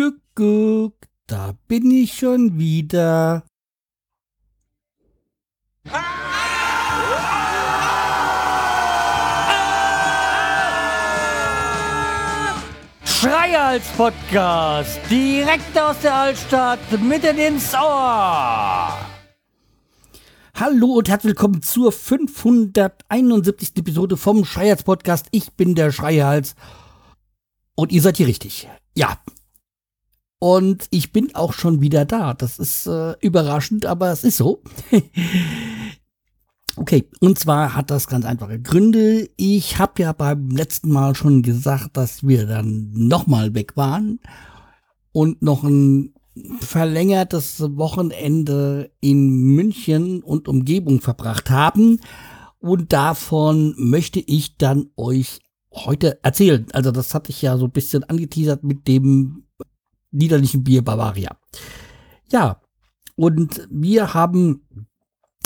Kuckuck, da bin ich schon wieder. Schreihals Podcast, direkt aus der Altstadt, mitten ins Ohr. Hallo und herzlich willkommen zur 571. Episode vom Schreihals Podcast. Ich bin der Schreihals und ihr seid hier richtig. Ja. Und ich bin auch schon wieder da. Das ist äh, überraschend, aber es ist so. okay, und zwar hat das ganz einfache Gründe. Ich habe ja beim letzten Mal schon gesagt, dass wir dann nochmal weg waren und noch ein verlängertes Wochenende in München und Umgebung verbracht haben. Und davon möchte ich dann euch heute erzählen. Also das hatte ich ja so ein bisschen angeteasert mit dem niederlichen Bier Bavaria. Ja, und wir haben,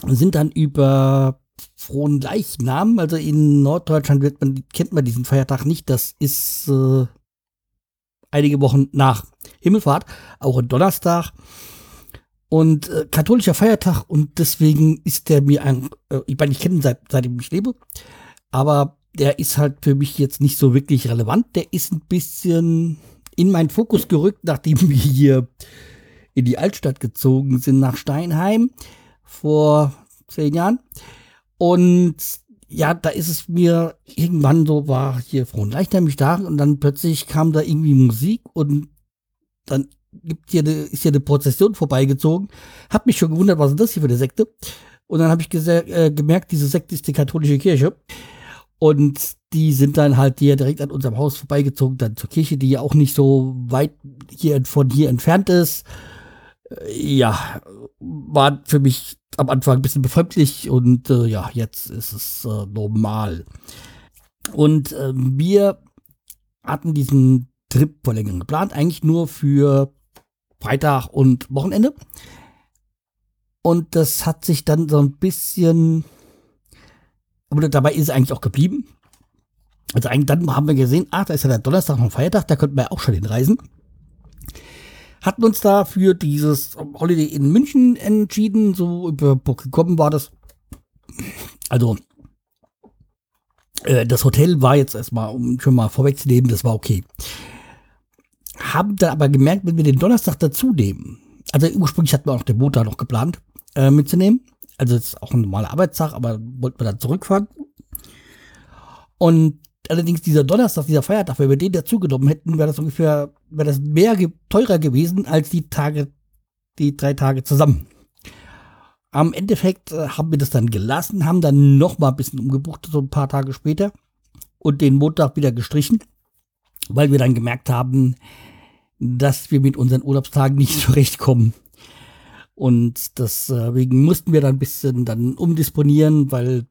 sind dann über frohen Leichnam, also in Norddeutschland wird man, kennt man diesen Feiertag nicht, das ist äh, einige Wochen nach Himmelfahrt, auch ein Donnerstag und äh, katholischer Feiertag und deswegen ist der mir ein, äh, ich meine, ich kenne ihn seit, seitdem ich lebe, aber der ist halt für mich jetzt nicht so wirklich relevant. Der ist ein bisschen in meinen Fokus gerückt, nachdem wir hier in die Altstadt gezogen sind nach Steinheim vor zehn Jahren. Und ja, da ist es mir irgendwann so, war hier Frohnleichnam mich da und dann plötzlich kam da irgendwie Musik und dann gibt hier eine, ist hier eine Prozession vorbeigezogen. Hab mich schon gewundert, was ist das hier für eine Sekte? Und dann habe ich äh, gemerkt, diese Sekte ist die katholische Kirche. Und die sind dann halt hier direkt an unserem Haus vorbeigezogen, dann zur Kirche, die ja auch nicht so weit hier von hier entfernt ist. Äh, ja, war für mich am Anfang ein bisschen befremdlich und äh, ja, jetzt ist es äh, normal. Und äh, wir hatten diesen Trip vor längerem geplant, eigentlich nur für Freitag und Wochenende. Und das hat sich dann so ein bisschen aber dabei ist es eigentlich auch geblieben. Also eigentlich dann haben wir gesehen, ach, da ist ja der Donnerstag ein Feiertag, da könnten wir auch schon hinreisen. Hatten uns da für dieses Holiday in München entschieden, so über gekommen war das. Also, äh, das Hotel war jetzt erstmal, um schon mal vorwegzunehmen, das war okay. Haben dann aber gemerkt, wenn wir den Donnerstag dazu nehmen, also ursprünglich hatten wir auch den Montag noch geplant äh, mitzunehmen, also es ist auch ein normaler Arbeitstag, aber wollten wir dann zurückfahren. Und allerdings dieser Donnerstag, dieser Feiertag, wenn wir den dazugenommen hätten, wäre das ungefähr, wäre das mehr ge teurer gewesen als die Tage, die drei Tage zusammen. Am Endeffekt äh, haben wir das dann gelassen, haben dann noch mal ein bisschen umgebucht, so ein paar Tage später und den Montag wieder gestrichen, weil wir dann gemerkt haben, dass wir mit unseren Urlaubstagen nicht zurechtkommen. Und deswegen mussten wir dann ein bisschen dann umdisponieren, weil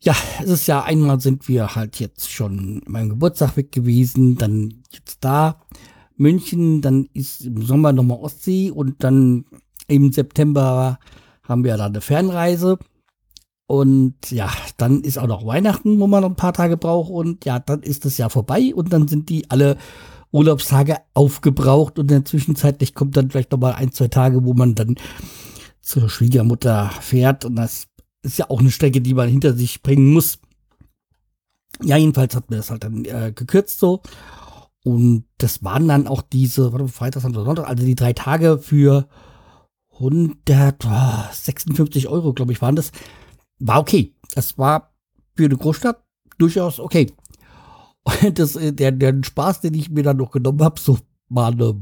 ja, es ist ja einmal sind wir halt jetzt schon meinem Geburtstag weg gewesen, dann jetzt da München, dann ist im Sommer nochmal Ostsee und dann im September haben wir da eine Fernreise. Und ja, dann ist auch noch Weihnachten, wo man noch ein paar Tage braucht. Und ja, dann ist das Jahr vorbei und dann sind die alle Urlaubstage aufgebraucht und in der Zwischenzeit kommt dann vielleicht noch mal ein, zwei Tage, wo man dann zur Schwiegermutter fährt und das ist ja auch eine Strecke, die man hinter sich bringen muss. Ja, jedenfalls hat mir das halt dann äh, gekürzt so. Und das waren dann auch diese, warte, Freitag, Samstag, Sonntag, also die drei Tage für 156 Euro, glaube ich, waren das. War okay. Das war für eine Großstadt durchaus okay. das, äh, der, der Spaß, den ich mir dann noch genommen habe, so mal eine,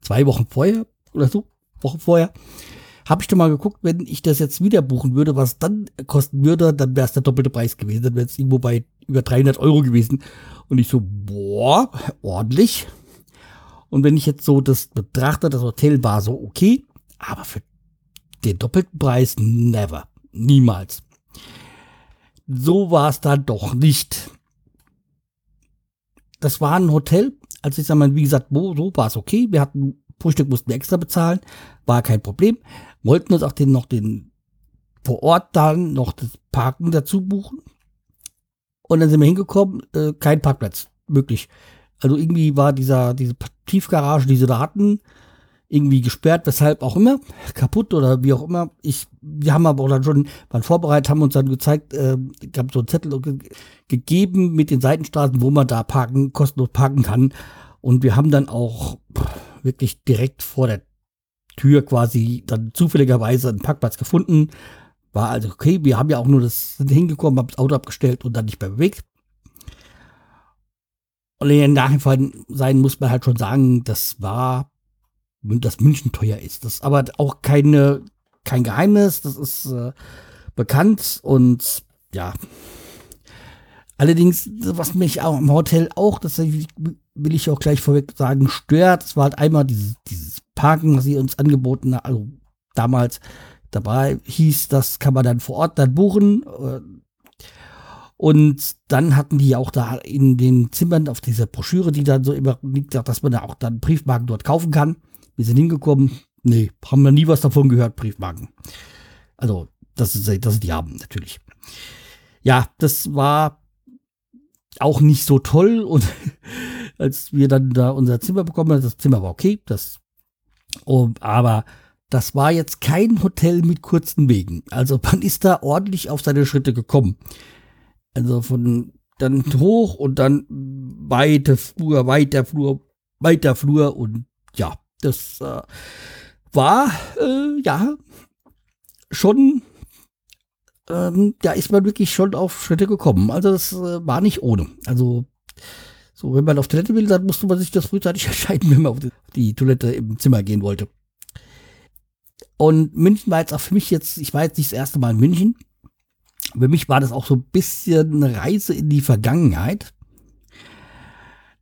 zwei Wochen vorher oder so, Wochen vorher, habe ich dann mal geguckt, wenn ich das jetzt wieder buchen würde, was dann kosten würde, dann wäre es der doppelte Preis gewesen. Dann wäre es irgendwo bei über 300 Euro gewesen. Und ich so, boah, ordentlich. Und wenn ich jetzt so das betrachte, das Hotel war so okay, aber für den doppelten Preis never, niemals. So war es dann doch nicht das war ein Hotel. Also ich sag mal, wie gesagt, wo, so war es okay. Wir hatten Frühstück mussten wir extra bezahlen, war kein Problem. Wollten uns auch den noch den vor Ort dann noch das Parken dazu buchen. Und dann sind wir hingekommen, äh, kein Parkplatz möglich. Also irgendwie war dieser, diese Tiefgarage, die sie da hatten, irgendwie gesperrt, weshalb auch immer, kaputt oder wie auch immer. Ich, wir haben aber auch dann schon, waren vorbereitet, haben uns dann gezeigt, äh, gab so einen Zettel ge gegeben mit den Seitenstraßen, wo man da parken, kostenlos parken kann. Und wir haben dann auch wirklich direkt vor der Tür quasi dann zufälligerweise einen Parkplatz gefunden. War also okay, wir haben ja auch nur das sind hingekommen, haben das Auto abgestellt und dann nicht mehr bewegt. Und in Nachhinein sein muss man halt schon sagen, das war, dass München teuer ist. Das ist aber auch keine, kein Geheimnis, das ist äh, bekannt und ja. Allerdings, was mich auch im Hotel auch, das will ich auch gleich vorweg sagen, stört, das war halt einmal dieses, dieses Parken, was sie uns angeboten haben, also damals dabei hieß, das kann man dann vor Ort dann buchen. Äh, und dann hatten die auch da in den Zimmern auf dieser Broschüre, die dann so immer liegt, dass man da auch dann Briefmarken dort kaufen kann. Wir sind hingekommen. Nee, haben wir nie was davon gehört, Briefmarken. Also, das ist, das die haben, natürlich. Ja, das war auch nicht so toll und als wir dann da unser Zimmer bekommen haben, das Zimmer war okay, das, oh, aber das war jetzt kein Hotel mit kurzen Wegen. Also man ist da ordentlich auf seine Schritte gekommen. Also von dann hoch und dann weite Flur, weiter Flur, weiter Flur und ja, das äh, war äh, ja schon, ähm, da ist man wirklich schon auf Schritte gekommen. Also das äh, war nicht ohne. Also so, wenn man auf Toilette will, dann musste man sich das frühzeitig entscheiden, wenn man auf die, die Toilette im Zimmer gehen wollte. Und München war jetzt auch für mich jetzt, ich war jetzt nicht das erste Mal in München. Für mich war das auch so ein bisschen eine Reise in die Vergangenheit.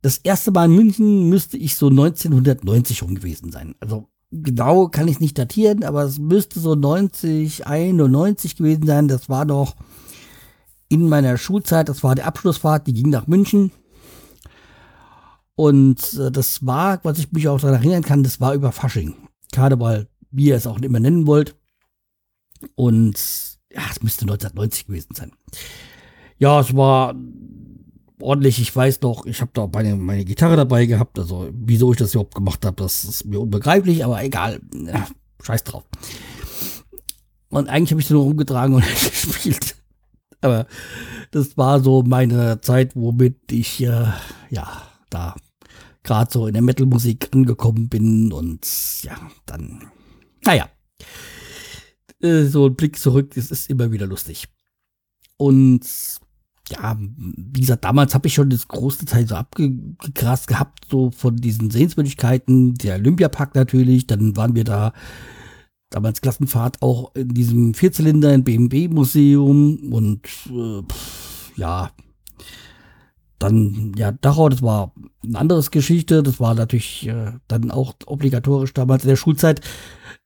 Das erste Mal in München müsste ich so 1990 rum gewesen sein. Also genau kann ich nicht datieren, aber es müsste so 90, 91 gewesen sein. Das war doch in meiner Schulzeit, das war die Abschlussfahrt, die ging nach München. Und äh, das war, was ich mich auch daran erinnern kann, das war über Fasching. Karneval, wie ihr es auch immer nennen wollt. Und ja, es müsste 1990 gewesen sein. Ja, es war ordentlich. Ich weiß noch, ich habe da meine, meine Gitarre dabei gehabt. Also, wieso ich das überhaupt gemacht habe, das ist mir unbegreiflich, aber egal. Ja, scheiß drauf. Und eigentlich habe ich sie nur rumgetragen und gespielt. Aber das war so meine Zeit, womit ich, äh, ja, da gerade so in der Metal-Musik angekommen bin und ja, dann, naja, äh, so ein Blick zurück, es ist immer wieder lustig. Und ja, wie gesagt, damals habe ich schon das große Teil so abgegrast gehabt, so von diesen Sehenswürdigkeiten, der Olympiapark natürlich, dann waren wir da damals Klassenfahrt auch in diesem Vierzylinder in BMW Museum und äh, ja, dann, ja, Dachau, das war eine andere Geschichte. Das war natürlich äh, dann auch obligatorisch damals in der Schulzeit.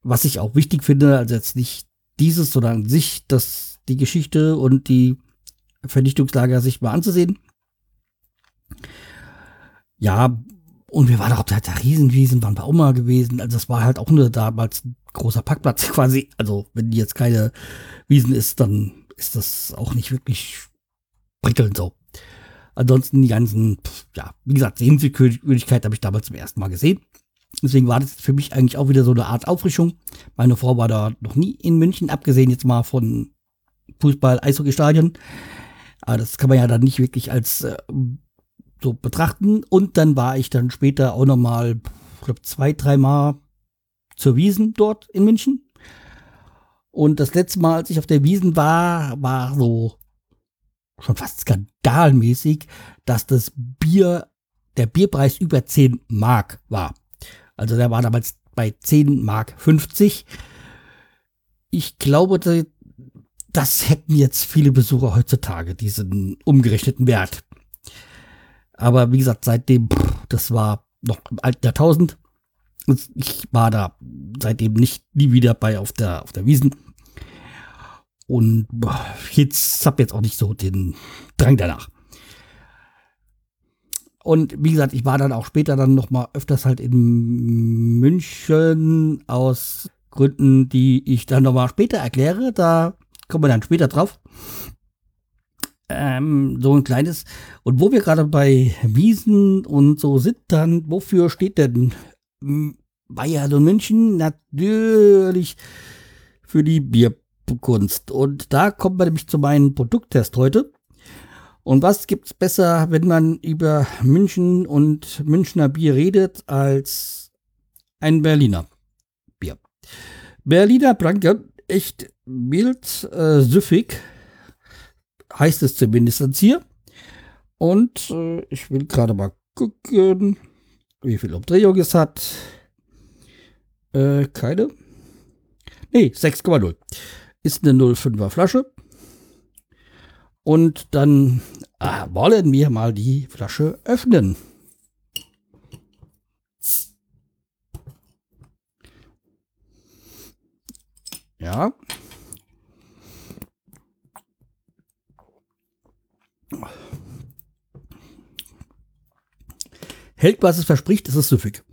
Was ich auch wichtig finde, also jetzt nicht dieses, sondern an sich, dass die Geschichte und die Vernichtungslager sich mal anzusehen. Ja, und wir waren auch da, da Riesenwiesen, waren bei Oma gewesen. Also das war halt auch nur damals ein großer Parkplatz quasi. Also wenn die jetzt keine Wiesen ist, dann ist das auch nicht wirklich prickelnd so. Ansonsten die ganzen, ja, wie gesagt, Sehenswürdigkeit habe ich damals zum ersten Mal gesehen. Deswegen war das für mich eigentlich auch wieder so eine Art Auffrischung. Meine Frau war da noch nie in München, abgesehen jetzt mal von Fußball, Eishockeystadien. Aber das kann man ja dann nicht wirklich als äh, so betrachten. Und dann war ich dann später auch nochmal, ich glaube, zwei, dreimal zur Wiesen dort in München. Und das letzte Mal, als ich auf der Wiesen war, war so schon fast skandalmäßig, dass das Bier, der Bierpreis über 10 Mark war. Also der war damals bei 10 Mark 50. Ich glaube, das hätten jetzt viele Besucher heutzutage, diesen umgerechneten Wert. Aber wie gesagt, seitdem, das war noch im alten Jahrtausend. Ich war da seitdem nicht nie wieder bei auf der, auf der Wiesen. Und jetzt habe jetzt auch nicht so den Drang danach. Und wie gesagt, ich war dann auch später dann noch mal öfters halt in München aus Gründen, die ich dann noch mal später erkläre. Da kommen wir dann später drauf. ähm, so ein kleines. Und wo wir gerade bei Wiesen und so sind, dann, wofür steht denn Bayern und München? Natürlich für die Bierkunst. Und da kommt man nämlich zu meinem Produkttest heute. Und was gibt's besser, wenn man über München und Münchner Bier redet, als ein Berliner Bier? Berliner Blanke, echt mild, äh, süffig, heißt es zumindest hier. Und äh, ich will gerade mal gucken, wie viel Umdrehung es hat. Äh, keine. Nee, 6,0. Ist eine 0,5er Flasche. Und dann äh, wollen wir mal die Flasche öffnen. Ja. Hält, was es verspricht, ist es süffig.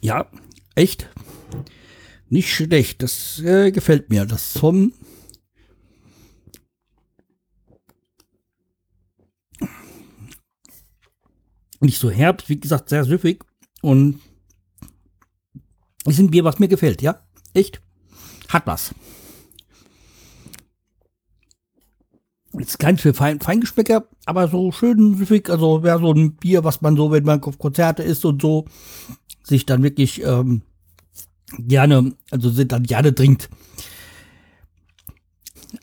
Ja, echt. Nicht schlecht. Das äh, gefällt mir. Das vom nicht so herb, wie gesagt, sehr süffig und ist ein Bier, was mir gefällt, ja. Echt. Hat was. Jetzt kein für Fein, Feingeschmäcker, aber so schön süffig. Also wäre so ein Bier, was man so, wenn man auf Konzerte ist und so, sich dann wirklich ähm, gerne, also sind dann gerne trinkt.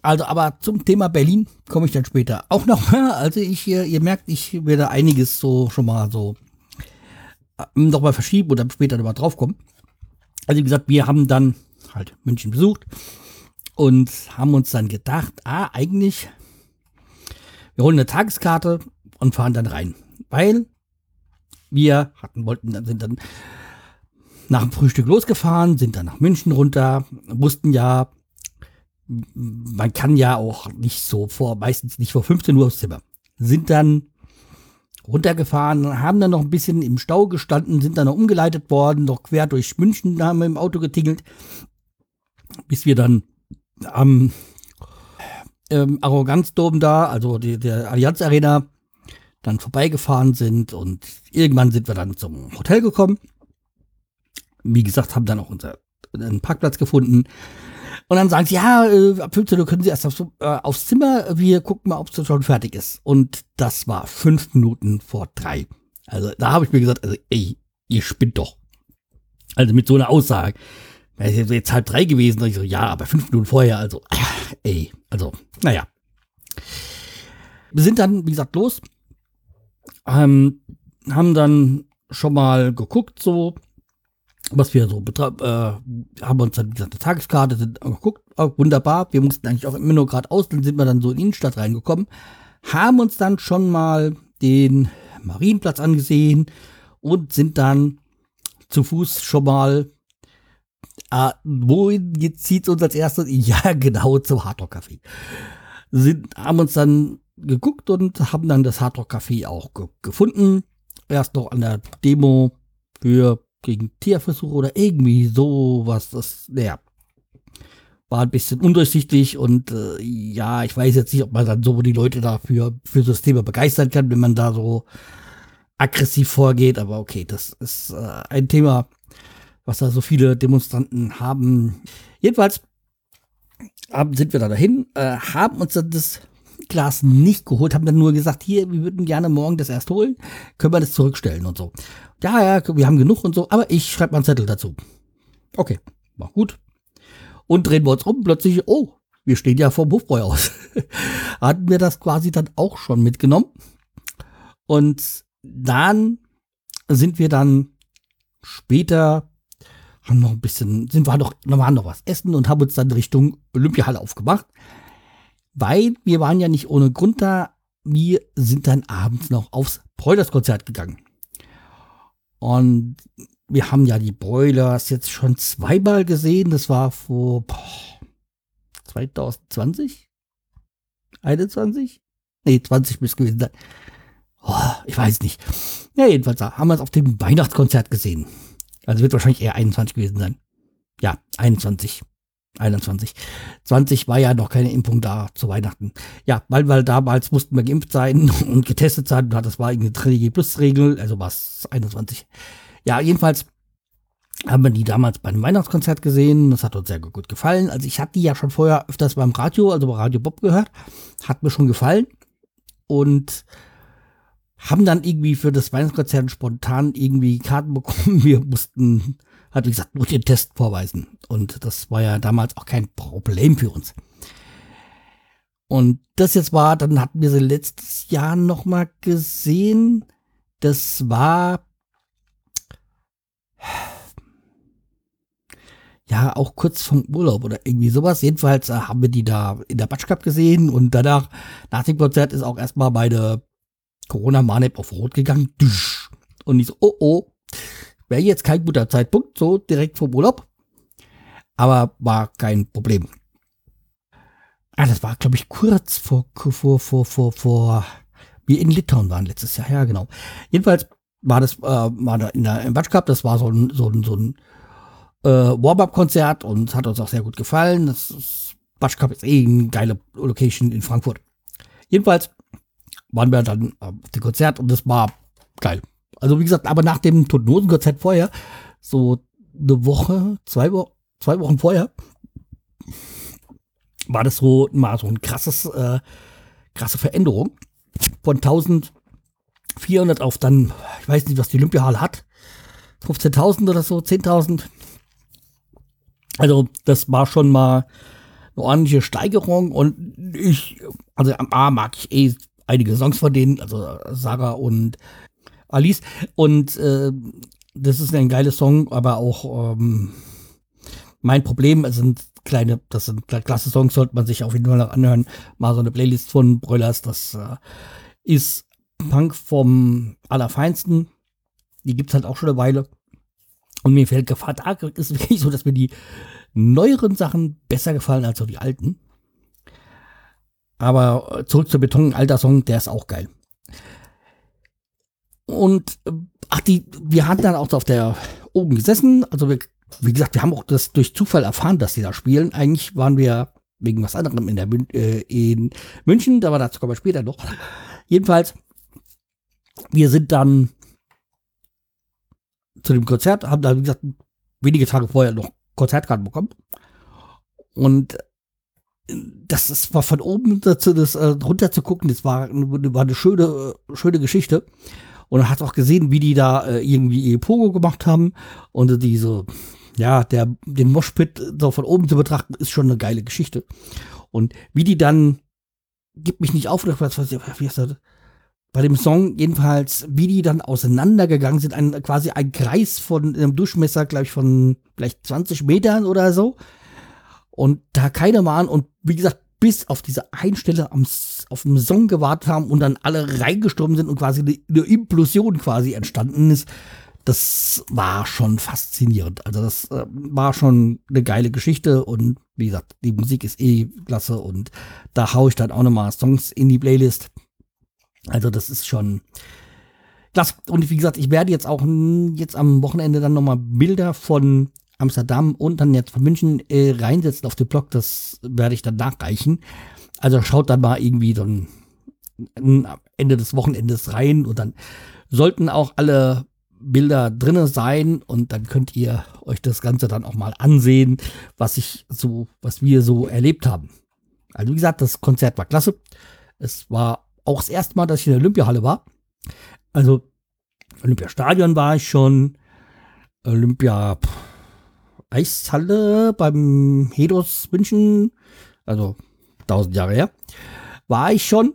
Also, aber zum Thema Berlin komme ich dann später auch noch. Also ich, ihr merkt, ich werde einiges so schon mal so äh, noch mal verschieben oder später nochmal draufkommen. Also wie gesagt, wir haben dann halt München besucht und haben uns dann gedacht, ah, eigentlich, wir holen eine Tageskarte und fahren dann rein. Weil wir hatten, wollten, sind dann nach dem Frühstück losgefahren, sind dann nach München runter, wussten ja, man kann ja auch nicht so vor, meistens nicht vor 15 Uhr aufs Zimmer. Sind dann runtergefahren, haben dann noch ein bisschen im Stau gestanden, sind dann noch umgeleitet worden, noch quer durch München haben wir im Auto getingelt, bis wir dann am ähm, Arroganzdom da, also die, der Allianz Arena, dann vorbeigefahren sind und irgendwann sind wir dann zum Hotel gekommen. Wie gesagt, haben dann auch unser, einen Parkplatz gefunden, und dann sagen sie, ja, äh, ab 15 Uhr können sie erst aufs, äh, aufs Zimmer, wir gucken mal, ob es schon fertig ist. Und das war fünf Minuten vor drei. Also da habe ich mir gesagt, also ey, ihr spinnt doch. Also mit so einer Aussage. Wäre jetzt, jetzt halb drei gewesen, ich so, ja, aber fünf Minuten vorher, also, äh, ey, also, naja. Wir sind dann, wie gesagt, los. Ähm, haben dann schon mal geguckt, so, was wir so betreiben, äh, haben uns dann, wie gesagt, eine Tageskarte sind angeguckt, oh, wunderbar, wir mussten eigentlich auch immer nur geradeaus, dann sind wir dann so in die Innenstadt reingekommen, haben uns dann schon mal den Marienplatz angesehen und sind dann zu Fuß schon mal, äh, wohin zieht uns als erstes? Ja, genau, zum Hardrock Café. Sind, haben uns dann geguckt und haben dann das Hardrock Café auch ge gefunden. Erst noch an der Demo für gegen Tierversuche oder irgendwie sowas. Das, naja, war ein bisschen undurchsichtig und äh, ja, ich weiß jetzt nicht, ob man dann so die Leute dafür für das Thema begeistern kann, wenn man da so aggressiv vorgeht. Aber okay, das ist äh, ein Thema, was da so viele Demonstranten haben. Jedenfalls sind wir da dahin, äh, haben uns das Glas nicht geholt, haben dann nur gesagt, hier, wir würden gerne morgen das erst holen, können wir das zurückstellen und so. Ja, ja, wir haben genug und so, aber ich schreibe mal einen Zettel dazu. Okay, war gut. Und drehen wir uns um, plötzlich, oh, wir stehen ja vor dem Hofbräuhaus. Hatten wir das quasi dann auch schon mitgenommen. Und dann sind wir dann später, haben noch ein bisschen, sind wir noch, waren noch was essen und haben uns dann Richtung Olympiahalle aufgemacht. Weil wir waren ja nicht ohne Grund da. Wir sind dann abends noch aufs Broilers-Konzert gegangen. Und wir haben ja die Broilers jetzt schon zweimal gesehen. Das war vor boah, 2020? 21? Nee, 20 müsste gewesen sein. Oh, ich weiß nicht. Ja, jedenfalls haben wir es auf dem Weihnachtskonzert gesehen. Also wird wahrscheinlich eher 21 gewesen sein. Ja, 21. 21. 20 war ja noch keine Impfung da zu Weihnachten. Ja, weil, weil damals mussten wir geimpft sein und getestet sein. Das war eine 3G Plus Regel, also war es 21. Ja, jedenfalls haben wir die damals bei einem Weihnachtskonzert gesehen. Das hat uns sehr gut gefallen. Also ich hatte die ja schon vorher öfters beim Radio, also bei Radio Bob gehört. Hat mir schon gefallen. Und haben dann irgendwie für das Weihnachtskonzert spontan irgendwie Karten bekommen. Wir mussten, hat wie gesagt, nur den Test vorweisen. Und das war ja damals auch kein Problem für uns. Und das jetzt war, dann hatten wir sie letztes Jahr nochmal gesehen. Das war ja, auch kurz vom Urlaub oder irgendwie sowas. Jedenfalls äh, haben wir die da in der Batsch Cup gesehen und danach, nach dem Konzert, ist auch erstmal meine Corona-Manep auf Rot gegangen. Und ich so, oh oh, wäre jetzt kein guter Zeitpunkt, so direkt vom Urlaub. Aber war kein Problem. Ah, das war, glaube ich, kurz vor, vor, vor, vor, vor, wir in Litauen waren letztes Jahr, ja, genau. Jedenfalls war das, äh, war da in der, im Batsch Cup, das war so ein, so ein, so ein, äh, Warm-Up-Konzert und hat uns auch sehr gut gefallen. Das ist, Batsch Cup ist eh eine geile Location in Frankfurt. Jedenfalls waren wir dann auf dem Konzert und das war geil. Also wie gesagt, aber nach dem Totenhosen-Konzert vorher, so eine Woche, zwei, Wo zwei Wochen vorher, war das so mal so ein krasses, äh, krasse Veränderung von 1400 auf dann, ich weiß nicht, was die Olympiahalle hat, 15.000 oder so, 10.000. Also das war schon mal eine ordentliche Steigerung und ich, also am A mag ich eh einige Songs von denen, also Sarah und Alice. Und äh, das ist ein geiler Song, aber auch ähm, mein Problem, es sind kleine, das sind klasse Songs, sollte man sich auf jeden Fall noch anhören. Mal so eine Playlist von Broilers, das äh, ist Punk vom Allerfeinsten. Die gibt's halt auch schon eine Weile. Und mir fällt Gefahr, da ist wirklich so, dass mir die neueren Sachen besser gefallen als so die alten. Aber zurück zur Beton, alter Song, der ist auch geil. Und äh, ach, die, wir hatten dann auch auf der oben gesessen. Also wir, wie gesagt, wir haben auch das durch Zufall erfahren, dass die da spielen. Eigentlich waren wir wegen was anderem in der äh, in München, aber dazu kommen wir später noch. Jedenfalls, wir sind dann zu dem Konzert, haben da, wie gesagt, wenige Tage vorher noch Konzertkarten bekommen. Und das ist, war von oben dazu, das äh, runter zu gucken, das war, war eine schöne, schöne Geschichte. Und er hat auch gesehen, wie die da äh, irgendwie ihr Pogo gemacht haben. Und diese, ja, der, den Moshpit so von oben zu betrachten, ist schon eine geile Geschichte. Und wie die dann, gib mich nicht auf, oder was, wie ist das? Bei dem Song jedenfalls, wie die dann auseinandergegangen sind, ein, quasi ein Kreis von einem Durchmesser, glaube ich, von vielleicht 20 Metern oder so und da keine waren und wie gesagt, bis auf diese Einstelle am, auf dem Song gewartet haben und dann alle reingestorben sind und quasi eine, eine Implosion quasi entstanden ist, das war schon faszinierend. Also das äh, war schon eine geile Geschichte und wie gesagt, die Musik ist eh klasse und da haue ich dann auch nochmal Songs in die Playlist. Also das ist schon klasse. Und wie gesagt, ich werde jetzt auch jetzt am Wochenende dann nochmal Bilder von Amsterdam und dann jetzt von München äh, reinsetzen auf den Blog, das werde ich dann nachreichen. Also schaut dann mal irgendwie dann am Ende des Wochenendes rein und dann sollten auch alle Bilder drinne sein und dann könnt ihr euch das Ganze dann auch mal ansehen, was ich so, was wir so erlebt haben. Also wie gesagt, das Konzert war klasse. Es war auch das erste Mal, dass ich in der Olympiahalle war. Also Olympiastadion war ich schon. Olympia, pff, Eishalle beim Hedos München, also tausend Jahre her, war ich schon.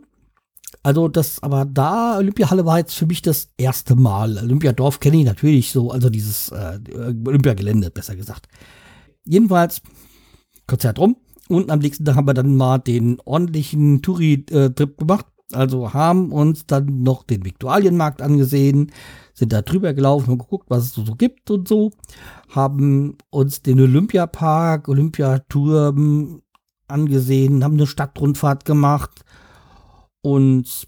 Also das, aber da, Olympiahalle war jetzt für mich das erste Mal. Olympiadorf kenne ich natürlich so, also dieses äh, Olympiagelände, besser gesagt. Jedenfalls, Konzert rum. Und am nächsten Tag haben wir dann mal den ordentlichen Touri-Trip gemacht. Also haben uns dann noch den Viktualienmarkt angesehen, sind da drüber gelaufen und geguckt, was es so gibt und so, haben uns den Olympiapark, Olympiaturm angesehen, haben eine Stadtrundfahrt gemacht und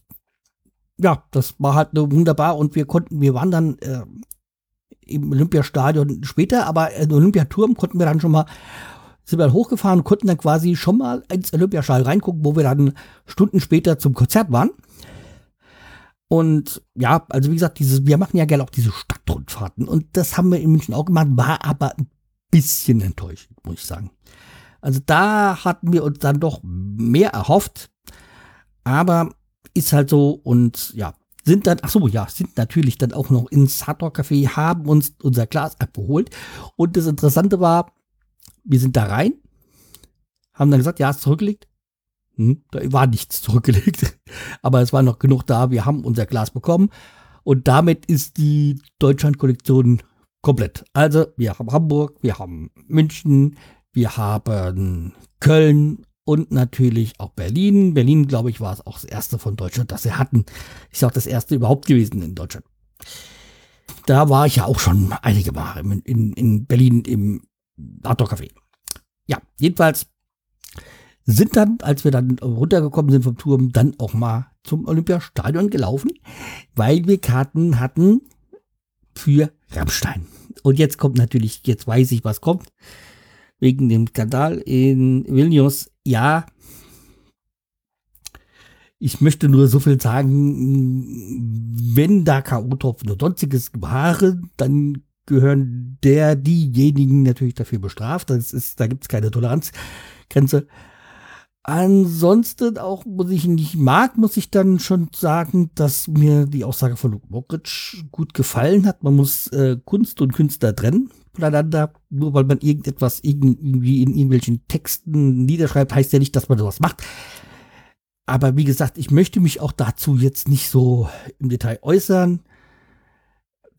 ja, das war halt wunderbar und wir konnten, wir waren dann äh, im Olympiastadion später, aber im Olympiaturm konnten wir dann schon mal sind wir dann hochgefahren und konnten dann quasi schon mal ins Olympiastadion reingucken, wo wir dann Stunden später zum Konzert waren. Und ja, also wie gesagt, dieses, wir machen ja gerne auch diese Stadtrundfahrten und das haben wir in München auch gemacht, war aber ein bisschen enttäuschend, muss ich sagen. Also da hatten wir uns dann doch mehr erhofft, aber ist halt so und ja, sind dann, ach so, ja, sind natürlich dann auch noch ins Hardrock Café, haben uns unser Glas abgeholt und das Interessante war, wir sind da rein, haben dann gesagt, ja, ist zurückgelegt. Hm, da war nichts zurückgelegt, aber es war noch genug da. Wir haben unser Glas bekommen und damit ist die Deutschland-Kollektion komplett. Also wir haben Hamburg, wir haben München, wir haben Köln und natürlich auch Berlin. Berlin, glaube ich, war es auch das erste von Deutschland, das sie hatten. Ist auch das erste überhaupt gewesen in Deutschland. Da war ich ja auch schon einige Male in, in, in Berlin im Hardrock Café. Ja, jedenfalls sind dann, als wir dann runtergekommen sind vom Turm, dann auch mal zum Olympiastadion gelaufen, weil wir Karten hatten für Rammstein. Und jetzt kommt natürlich, jetzt weiß ich, was kommt. Wegen dem Skandal in Vilnius. Ja, ich möchte nur so viel sagen, wenn da K.O.-Tropfen oder sonstiges waren, dann gehören der, diejenigen natürlich dafür bestraft. Das ist, da gibt es keine Toleranzgrenze. Ansonsten auch, muss ich nicht mag, muss ich dann schon sagen, dass mir die Aussage von Luke Mockridge gut gefallen hat. Man muss äh, Kunst und Künstler trennen voneinander. Nur weil man irgendetwas irgendwie in irgendwelchen Texten niederschreibt, heißt ja nicht, dass man sowas macht. Aber wie gesagt, ich möchte mich auch dazu jetzt nicht so im Detail äußern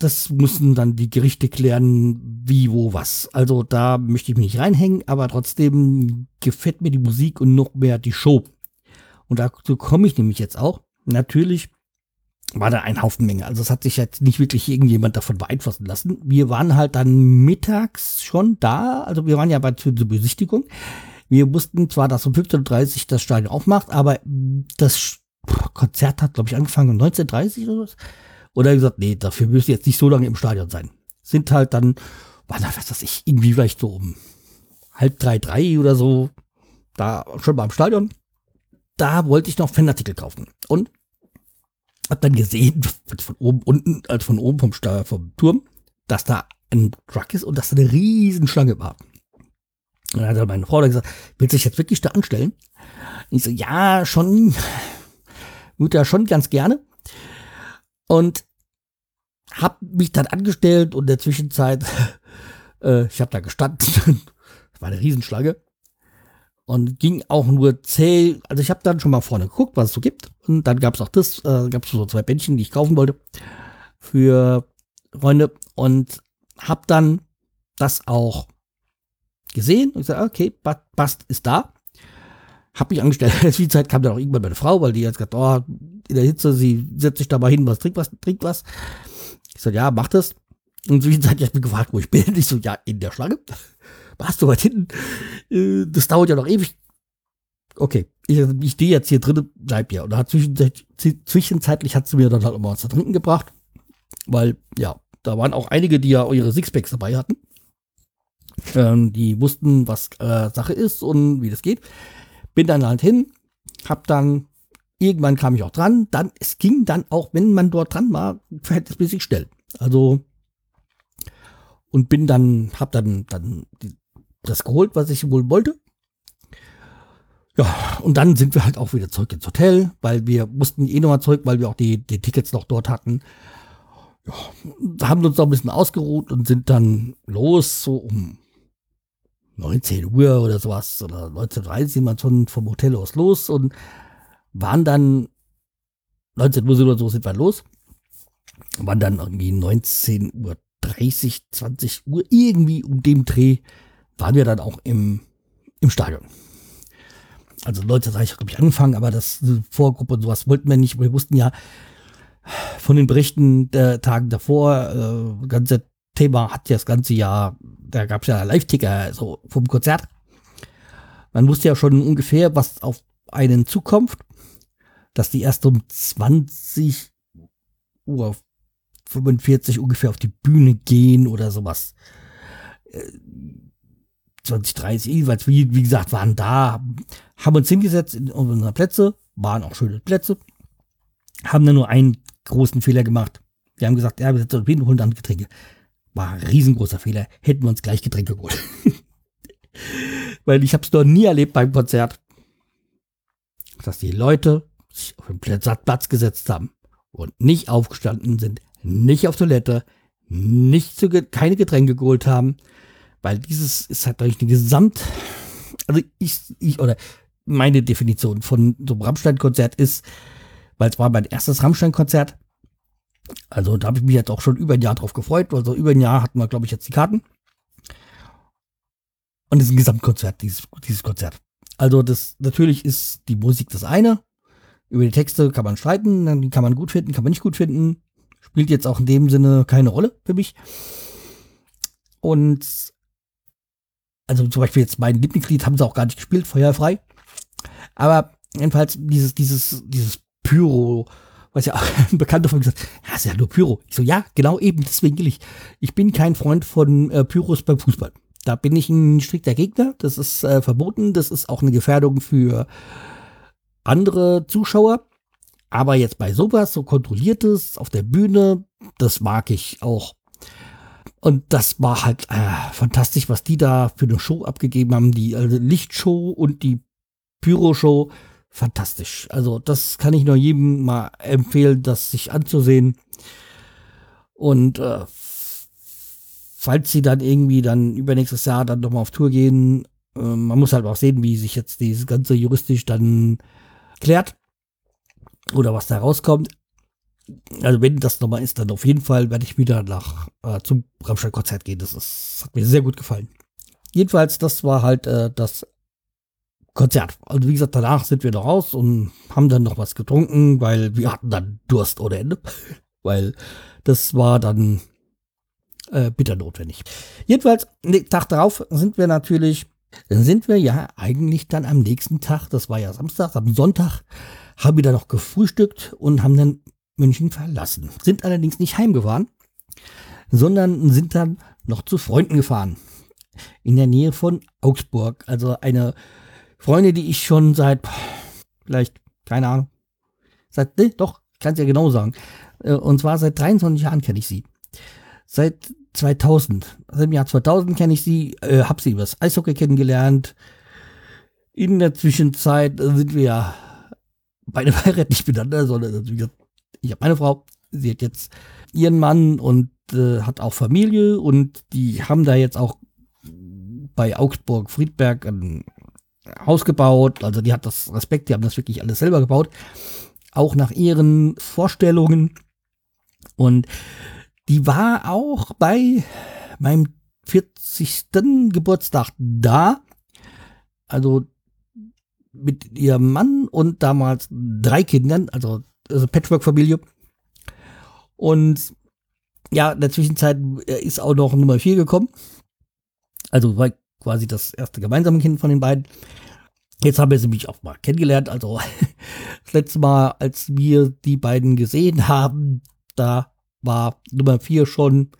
das müssen dann die Gerichte klären, wie, wo, was. Also da möchte ich mich nicht reinhängen, aber trotzdem gefällt mir die Musik und noch mehr die Show. Und dazu komme ich nämlich jetzt auch. Natürlich war da ein Haufen Menge. Also es hat sich jetzt nicht wirklich irgendjemand davon beeinflussen lassen. Wir waren halt dann mittags schon da. Also wir waren ja bei zur Besichtigung. Wir wussten zwar, dass um 15.30 Uhr das Stadion aufmacht, aber das Konzert hat, glaube ich, angefangen um 19.30 Uhr oder was. Oder gesagt, nee, dafür müsst ihr jetzt nicht so lange im Stadion sein. Sind halt dann, da, was weiß ich, irgendwie vielleicht so um halb drei, drei oder so, da schon mal im Stadion. Da wollte ich noch Fanartikel kaufen. Und hab dann gesehen, von oben unten, als von oben vom, Sta vom Turm, dass da ein Truck ist und dass da eine riesen Schlange war. Und dann hat meine Frau dann gesagt, willst du dich jetzt wirklich da anstellen? Und ich so, ja, schon, würde ja schon ganz gerne. Und habe mich dann angestellt und in der Zwischenzeit, äh, ich habe da gestanden, das war eine Riesenschlange und ging auch nur zäh, also ich habe dann schon mal vorne geguckt, was es so gibt und dann gab es auch das, äh, gab es so zwei Bändchen, die ich kaufen wollte für Freunde und habe dann das auch gesehen und gesagt, okay, passt, ist da. Hab mich angestellt. In der Zwischenzeit kam dann auch irgendwann meine Frau, weil die hat gesagt, oh, in der Hitze, sie setzt sich da mal hin, was trinkt was, trinkt was. Ich so, ja, mach das. Und der Zwischenzeit, ich mich gefragt, wo ich bin. Ich so, ja, in der Schlange. Warst du weit hinten? Äh, das dauert ja noch ewig. Okay, ich, ich stehe jetzt hier drin, bleib ja. Und hat zwischenzeitlich, zwischenzeitlich hat sie mir dann halt immer was zu trinken gebracht. Weil, ja, da waren auch einige, die ja ihre Sixpacks dabei hatten. Ähm, die wussten, was äh, Sache ist und wie das geht. Bin dann halt hin, hab dann, irgendwann kam ich auch dran, dann, es ging dann auch, wenn man dort dran war, verhältnismäßig schnell. Also, und bin dann, hab dann, dann das geholt, was ich wohl wollte. Ja, und dann sind wir halt auch wieder zurück ins Hotel, weil wir mussten eh nochmal zurück, weil wir auch die, die Tickets noch dort hatten. Ja, haben uns noch ein bisschen ausgeruht und sind dann los, so um 19 Uhr oder sowas oder 19.30 Uhr sind wir schon vom Hotel aus los und waren dann 19 Uhr oder so sind wir los. Waren dann irgendwie 19 Uhr 30, 20 Uhr, irgendwie um dem Dreh waren wir dann auch im, im Stadion. Also Leute, sag ich, glaube ich, angefangen, aber das Vorgruppe und sowas wollten wir nicht. Wir wussten ja von den Berichten der Tagen davor, äh, ganze Thema hat ja das ganze Jahr, da gab es ja Live-Ticker so vom Konzert. Man wusste ja schon ungefähr, was auf einen zukommt, dass die erst um 20 Uhr 45 ungefähr auf die Bühne gehen oder sowas. 20, 30, jeweils, wie, wie gesagt, waren da, haben uns hingesetzt in unsere Plätze, waren auch schöne Plätze, haben dann nur einen großen Fehler gemacht. Wir haben gesagt, ja, wir setzen uns hin und holen dann Getränke. War ein riesengroßer Fehler. Hätten wir uns gleich Getränke geholt. Weil ich habe es noch nie erlebt beim Konzert, dass die Leute auf den Platz gesetzt haben und nicht aufgestanden sind, nicht auf Toilette, nicht zu, keine Getränke geholt haben, weil dieses ist halt durch die Gesamt, also ich, ich oder meine Definition von so einem Rammstein-Konzert ist, weil es war mein erstes Rammstein-Konzert, also da habe ich mich jetzt auch schon über ein Jahr drauf gefreut, also über ein Jahr hatten wir, glaube ich, jetzt die Karten. Und es ist ein Gesamtkonzert, dieses, dieses Konzert. Also das, natürlich ist die Musik das eine. Über die Texte kann man streiten, die kann man gut finden, kann man nicht gut finden. Spielt jetzt auch in dem Sinne keine Rolle für mich. Und also zum Beispiel jetzt mein Lieblingslied haben sie auch gar nicht gespielt, feuerfrei. Aber jedenfalls dieses, dieses, dieses Pyro, was ja auch ein Bekannter von mir gesagt ja, ist ja nur Pyro. Ich so, ja, genau eben, deswegen will ich. Ich bin kein Freund von äh, Pyros beim Fußball. Da bin ich ein strikter Gegner. Das ist äh, verboten. Das ist auch eine Gefährdung für andere Zuschauer. Aber jetzt bei sowas, so kontrolliertes auf der Bühne, das mag ich auch. Und das war halt äh, fantastisch, was die da für eine Show abgegeben haben. Die also Lichtshow und die Pyro-Show. Fantastisch. Also das kann ich nur jedem mal empfehlen, das sich anzusehen. Und äh, falls sie dann irgendwie dann übernächstes Jahr dann nochmal auf Tour gehen, äh, man muss halt auch sehen, wie sich jetzt dieses ganze juristisch dann klärt oder was da rauskommt. Also wenn das nochmal ist, dann auf jeden Fall werde ich wieder nach äh, zum Rammstein-Konzert gehen. Das ist, hat mir sehr gut gefallen. Jedenfalls, das war halt äh, das Konzert. Also wie gesagt, danach sind wir noch raus und haben dann noch was getrunken, weil wir hatten dann Durst ohne Ende. weil das war dann äh, bitter notwendig. Jedenfalls, den Tag darauf sind wir natürlich, dann sind wir ja eigentlich dann am nächsten Tag, das war ja Samstag, am Sonntag, haben wir dann noch gefrühstückt und haben dann München verlassen. Sind allerdings nicht heimgefahren, sondern sind dann noch zu Freunden gefahren. In der Nähe von Augsburg. Also eine Freunde, die ich schon seit, vielleicht, keine Ahnung, seit, ne, doch, kann es ja genau sagen. Äh, und zwar seit 23 Jahren kenne ich sie. Seit 2000, also im Jahr 2000 kenne ich sie, äh, habe sie übers Eishockey kennengelernt. In der Zwischenzeit sind wir ja beide verheiratet, nicht miteinander, sondern also ich habe meine Frau, sie hat jetzt ihren Mann und äh, hat auch Familie und die haben da jetzt auch bei Augsburg Friedberg ein Haus gebaut. Also die hat das Respekt, die haben das wirklich alles selber gebaut. Auch nach ihren Vorstellungen. Und die war auch bei meinem 40. Geburtstag da. Also mit ihrem Mann und damals drei Kindern, also, also Patchwork-Familie. Und ja, in der Zwischenzeit ist auch noch Nummer 4 gekommen. Also war quasi das erste gemeinsame Kind von den beiden. Jetzt haben wir sie mich auch mal kennengelernt. Also das letzte Mal, als wir die beiden gesehen haben, da war Nummer 4 schon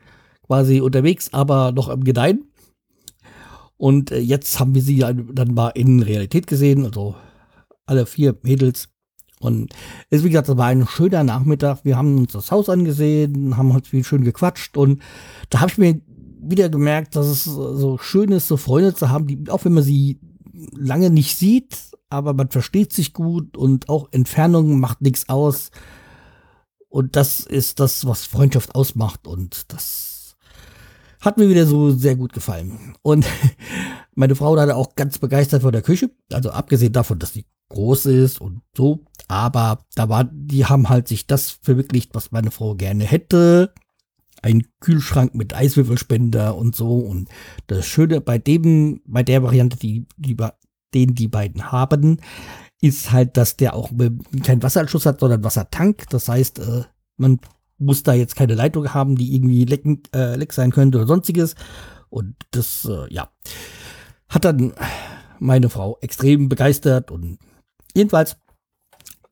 quasi unterwegs, aber noch im Gedeihen. Und äh, jetzt haben wir sie dann mal in Realität gesehen, also alle vier Mädels. Und es, wie gesagt, das war ein schöner Nachmittag. Wir haben uns das Haus angesehen, haben uns viel schön gequatscht und da habe ich mir wieder gemerkt, dass es so schön ist, so Freunde zu haben, die, auch wenn man sie lange nicht sieht, aber man versteht sich gut und auch Entfernung macht nichts aus. Und das ist das, was Freundschaft ausmacht. Und das hat mir wieder so sehr gut gefallen. Und meine Frau war da auch ganz begeistert von der Küche. Also abgesehen davon, dass die groß ist und so. Aber da war, die haben halt sich das verwirklicht, was meine Frau gerne hätte. Ein Kühlschrank mit Eiswürfelspender und so. Und das Schöne bei dem, bei der Variante, die, die, den die beiden haben, ist halt, dass der auch keinen Wasseranschluss hat, sondern Wassertank. Das heißt, äh, man muss da jetzt keine Leitung haben, die irgendwie lecken, äh, leck sein könnte oder sonstiges. Und das, äh, ja, hat dann meine Frau extrem begeistert und jedenfalls,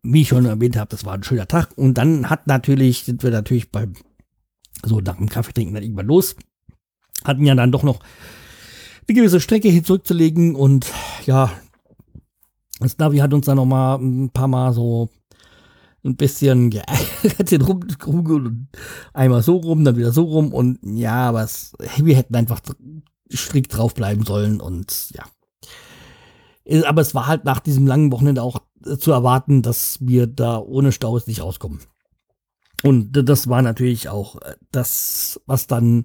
wie ich schon erwähnt habe, das war ein schöner Tag. Und dann hat natürlich, sind wir natürlich beim, so nach dem Kaffee trinken dann irgendwann los. Hatten ja dann doch noch eine gewisse Strecke hin zurückzulegen und ja, das Navi hat uns dann noch mal ein paar Mal so ein bisschen geärgert, rum, rum, einmal so rum, dann wieder so rum und ja, aber es, wir hätten einfach strikt draufbleiben sollen und ja. Aber es war halt nach diesem langen Wochenende auch zu erwarten, dass wir da ohne Staus nicht rauskommen. Und das war natürlich auch äh, das, was dann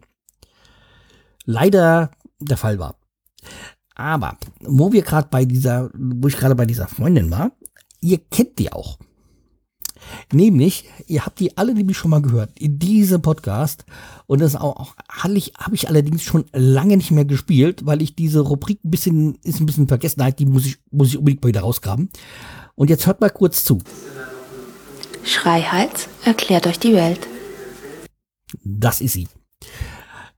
leider der Fall war. Aber wo wir gerade bei dieser, wo ich gerade bei dieser Freundin war, ihr kennt die auch. Nämlich, ihr habt die alle nämlich schon mal gehört in diesem Podcast. Und das auch, auch habe ich, hab ich allerdings schon lange nicht mehr gespielt, weil ich diese Rubrik ein bisschen, ist ein bisschen Vergessenheit, die muss ich, muss ich unbedingt mal wieder rausgraben. Und jetzt hört mal kurz zu. Schreihals erklärt euch die Welt. Das ist sie.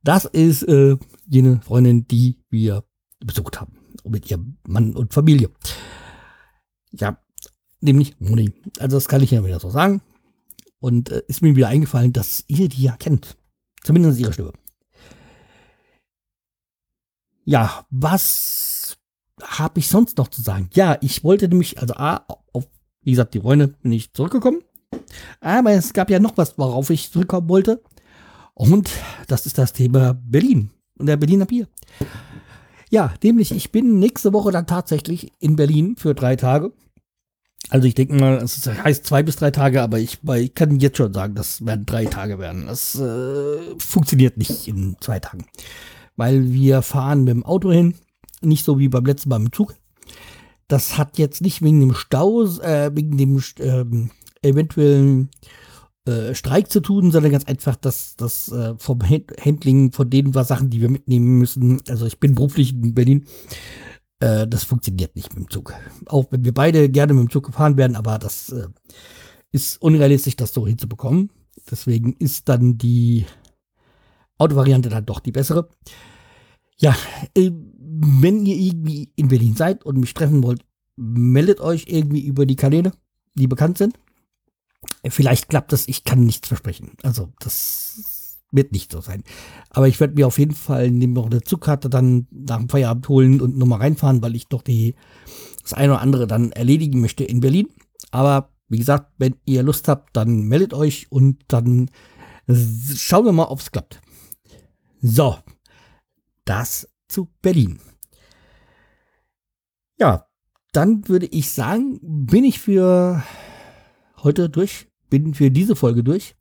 Das ist äh, jene Freundin, die wir besucht haben. Mit ihrem Mann und Familie. Ja, nämlich Moni. Also das kann ich ja wieder so sagen. Und äh, ist mir wieder eingefallen, dass ihr die ja kennt. Zumindest ihre Stimme. Ja, was habe ich sonst noch zu sagen? Ja, ich wollte nämlich, also A, auf, wie gesagt, die Freunde bin ich zurückgekommen. Aber es gab ja noch was, worauf ich zurückkommen wollte. Und das ist das Thema Berlin und der Berliner Bier. Ja, nämlich, ich bin nächste Woche dann tatsächlich in Berlin für drei Tage. Also ich denke mal, es heißt zwei bis drei Tage, aber ich, ich kann jetzt schon sagen, das werden drei Tage werden. Das äh, funktioniert nicht in zwei Tagen. Weil wir fahren mit dem Auto hin, nicht so wie beim letzten Mal im Zug. Das hat jetzt nicht wegen dem Stau, äh, wegen dem äh, eventuellen äh, Streik zu tun, sondern ganz einfach das, das äh, vom Handling von den Sachen, die wir mitnehmen müssen. Also ich bin beruflich in Berlin. Äh, das funktioniert nicht mit dem Zug. Auch wenn wir beide gerne mit dem Zug gefahren werden, aber das äh, ist unrealistisch, das so hinzubekommen. Deswegen ist dann die Autovariante dann doch die bessere. Ja, äh, wenn ihr irgendwie in Berlin seid und mich treffen wollt, meldet euch irgendwie über die Kanäle, die bekannt sind. Vielleicht klappt das, ich kann nichts versprechen. Also das wird nicht so sein. Aber ich werde mir auf jeden Fall noch eine Zugkarte dann nach dem Feierabend holen und nochmal reinfahren, weil ich doch die, das eine oder andere dann erledigen möchte in Berlin. Aber wie gesagt, wenn ihr Lust habt, dann meldet euch und dann schauen wir mal, ob es klappt. So, das zu Berlin. Ja, dann würde ich sagen, bin ich für heute durch, bin für diese Folge durch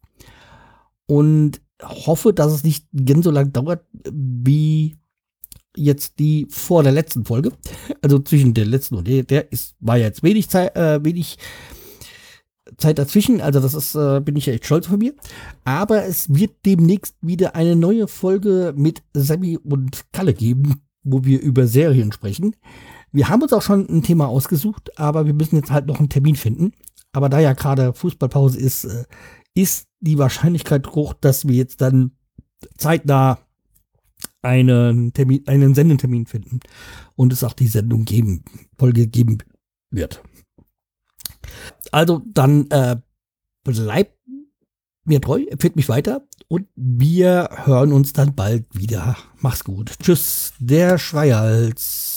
und hoffe, dass es nicht ganz so lang dauert wie jetzt die vor der letzten Folge. Also zwischen der letzten und der, der ist, war jetzt wenig Zeit, äh, wenig Zeit dazwischen. Also das ist, äh, bin ich echt stolz von mir. Aber es wird demnächst wieder eine neue Folge mit Sammy und Kalle geben, wo wir über Serien sprechen. Wir haben uns auch schon ein Thema ausgesucht, aber wir müssen jetzt halt noch einen Termin finden. Aber da ja gerade Fußballpause ist, äh, ist die Wahrscheinlichkeit hoch, dass wir jetzt dann zeitnah einen Termin, einen Sendetermin finden und es auch die Sendung geben, Folge geben wird. Also dann äh, bleibt mir treu, empfiehlt mich weiter und wir hören uns dann bald wieder. Mach's gut. Tschüss, der Schreihals.